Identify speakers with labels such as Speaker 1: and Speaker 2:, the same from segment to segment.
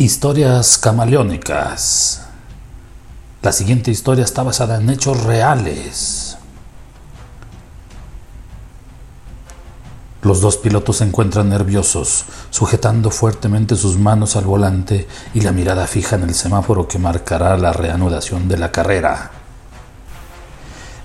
Speaker 1: Historias camaleónicas. La siguiente historia está basada en hechos reales. Los dos pilotos se encuentran nerviosos, sujetando fuertemente sus manos al volante y la mirada fija en el semáforo que marcará la reanudación de la carrera.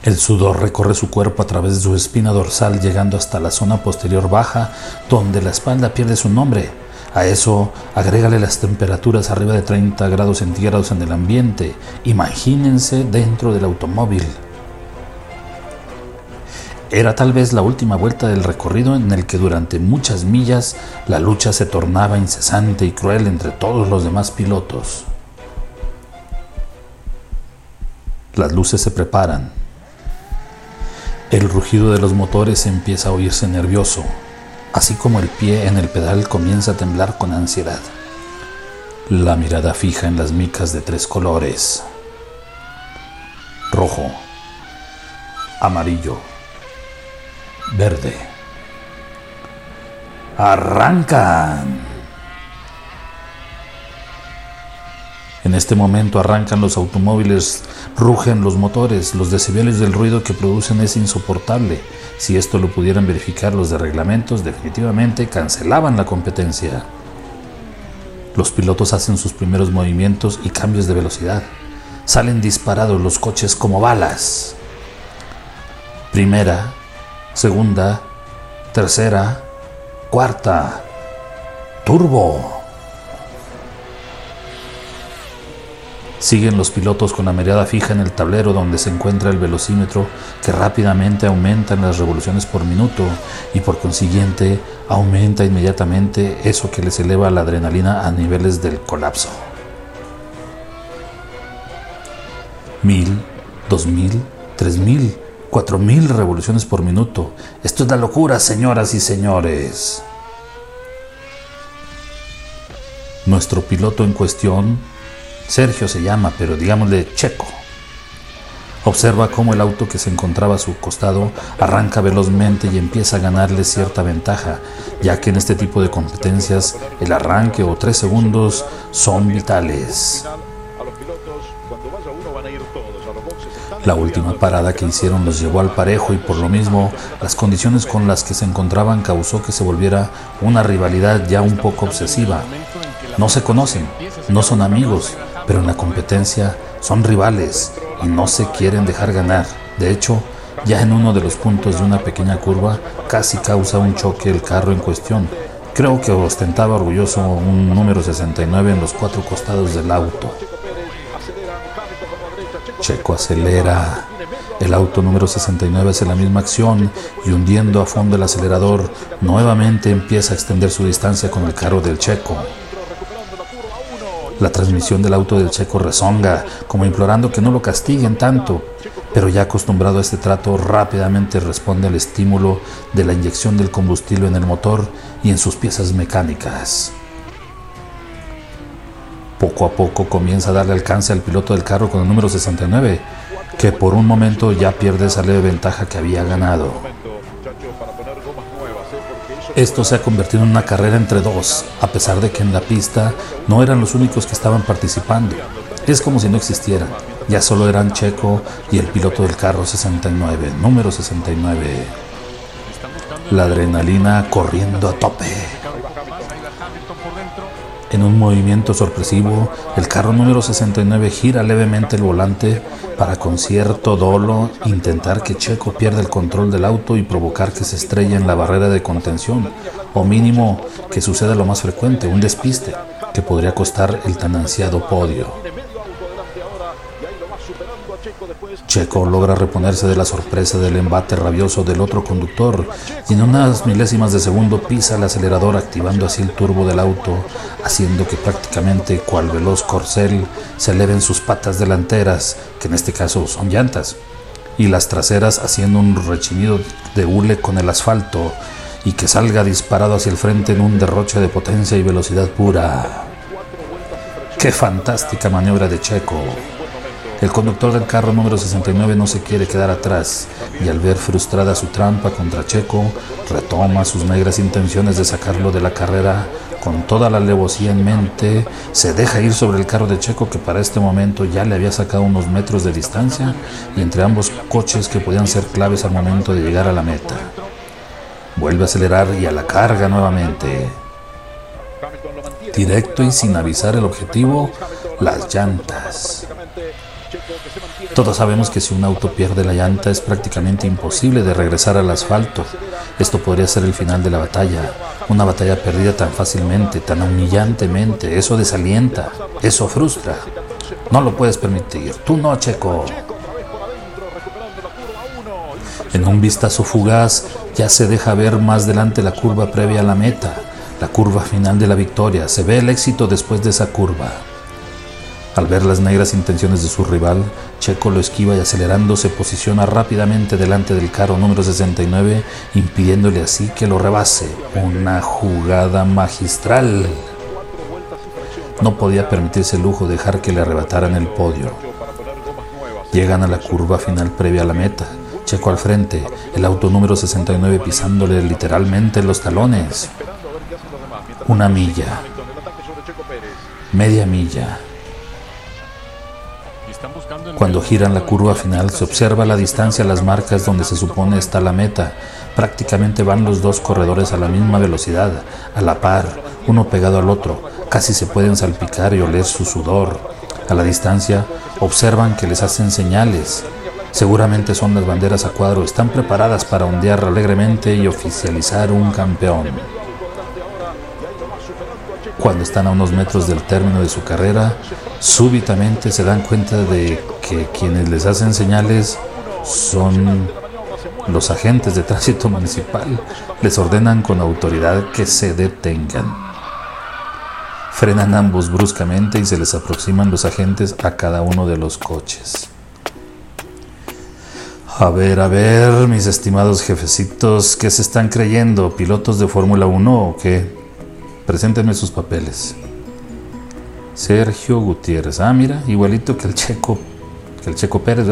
Speaker 1: El sudor recorre su cuerpo a través de su espina dorsal llegando hasta la zona posterior baja, donde la espalda pierde su nombre a eso agrégale las temperaturas arriba de 30 grados centígrados en el ambiente. Imagínense dentro del automóvil. Era tal vez la última vuelta del recorrido en el que durante muchas millas la lucha se tornaba incesante y cruel entre todos los demás pilotos. Las luces se preparan. El rugido de los motores empieza a oírse nervioso así como el pie en el pedal comienza a temblar con ansiedad. La mirada fija en las micas de tres colores. Rojo, amarillo, verde. ¡Arrancan! En este momento arrancan los automóviles, rugen los motores, los decibeles del ruido que producen es insoportable. Si esto lo pudieran verificar los de reglamentos, definitivamente cancelaban la competencia. Los pilotos hacen sus primeros movimientos y cambios de velocidad. Salen disparados los coches como balas. Primera, segunda, tercera, cuarta. Turbo. Siguen los pilotos con la mirada fija en el tablero donde se encuentra el velocímetro que rápidamente aumenta en las revoluciones por minuto y por consiguiente aumenta inmediatamente eso que les eleva la adrenalina a niveles del colapso. Mil, dos mil, tres mil, cuatro mil revoluciones por minuto. Esto es la locura, señoras y señores. Nuestro piloto en cuestión Sergio se llama, pero digámosle Checo. Observa cómo el auto que se encontraba a su costado arranca velozmente y empieza a ganarle cierta ventaja, ya que en este tipo de competencias el arranque o tres segundos son vitales. La última parada que hicieron los llevó al parejo y por lo mismo las condiciones con las que se encontraban causó que se volviera una rivalidad ya un poco obsesiva. No se conocen, no son amigos, pero en la competencia son rivales y no se quieren dejar ganar. De hecho, ya en uno de los puntos de una pequeña curva casi causa un choque el carro en cuestión. Creo que ostentaba orgulloso un número 69 en los cuatro costados del auto. Checo acelera. El auto número 69 hace la misma acción y hundiendo a fondo el acelerador, nuevamente empieza a extender su distancia con el carro del Checo. La transmisión del auto del checo rezonga, como implorando que no lo castiguen tanto, pero ya acostumbrado a este trato rápidamente responde al estímulo de la inyección del combustible en el motor y en sus piezas mecánicas. Poco a poco comienza a darle alcance al piloto del carro con el número 69, que por un momento ya pierde esa leve ventaja que había ganado. Esto se ha convertido en una carrera entre dos, a pesar de que en la pista no eran los únicos que estaban participando. Es como si no existieran, ya solo eran Checo y el piloto del carro 69, número 69. La adrenalina corriendo a tope. En un movimiento sorpresivo, el carro número 69 gira levemente el volante para con cierto dolo intentar que Checo pierda el control del auto y provocar que se estrelle en la barrera de contención, o mínimo que suceda lo más frecuente, un despiste, que podría costar el tan ansiado podio. Checo logra reponerse de la sorpresa del embate rabioso del otro conductor y en unas milésimas de segundo pisa el acelerador activando así el turbo del auto, haciendo que prácticamente cual veloz corcel se eleven sus patas delanteras, que en este caso son llantas, y las traseras haciendo un rechinido de hule con el asfalto y que salga disparado hacia el frente en un derroche de potencia y velocidad pura. ¡Qué fantástica maniobra de Checo! El conductor del carro número 69 no se quiere quedar atrás y al ver frustrada su trampa contra Checo, retoma sus negras intenciones de sacarlo de la carrera con toda la alevosía en mente, se deja ir sobre el carro de Checo que para este momento ya le había sacado unos metros de distancia y entre ambos coches que podían ser claves al momento de llegar a la meta. Vuelve a acelerar y a la carga nuevamente. Directo y sin avisar el objetivo, las llantas. Todos sabemos que si un auto pierde la llanta es prácticamente imposible de regresar al asfalto. Esto podría ser el final de la batalla. Una batalla perdida tan fácilmente, tan humillantemente. Eso desalienta, eso frustra. No lo puedes permitir. Tú no, Checo. En un vistazo fugaz ya se deja ver más delante la curva previa a la meta, la curva final de la victoria. Se ve el éxito después de esa curva. Al ver las negras intenciones de su rival, Checo lo esquiva y acelerando se posiciona rápidamente delante del carro número 69, impidiéndole así que lo rebase. Una jugada magistral. No podía permitirse el lujo de dejar que le arrebataran el podio. Llegan a la curva final previa a la meta. Checo al frente, el auto número 69 pisándole literalmente los talones. Una milla. Media milla cuando giran la curva final se observa a la distancia las marcas donde se supone está la meta. Prácticamente van los dos corredores a la misma velocidad, a la par, uno pegado al otro. Casi se pueden salpicar y oler su sudor. A la distancia observan que les hacen señales. Seguramente son las banderas a cuadro, están preparadas para ondear alegremente y oficializar un campeón. Cuando están a unos metros del término de su carrera, súbitamente se dan cuenta de que quienes les hacen señales son los agentes de tránsito municipal. Les ordenan con autoridad que se detengan. Frenan ambos bruscamente y se les aproximan los agentes a cada uno de los coches. A ver, a ver, mis estimados jefecitos, ¿qué se están creyendo? ¿Pilotos de Fórmula 1 o qué? Preséntenme sus papeles. Sergio Gutiérrez. Ah, mira, igualito que el Checo, que el Checo Pérez.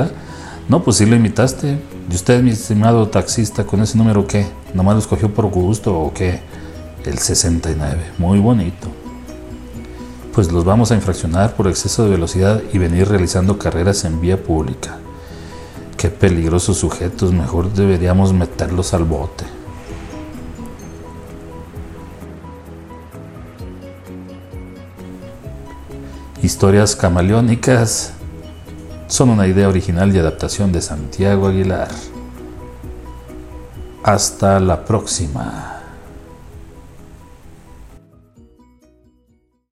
Speaker 1: No, pues sí lo imitaste. ¿Y usted, mi estimado taxista, con ese número qué? ¿Nomás lo escogió por gusto o qué? El 69. Muy bonito. Pues los vamos a infraccionar por exceso de velocidad y venir realizando carreras en vía pública. Qué peligrosos sujetos, mejor deberíamos meterlos al bote. Historias camaleónicas son una idea original y adaptación de Santiago Aguilar. Hasta la próxima.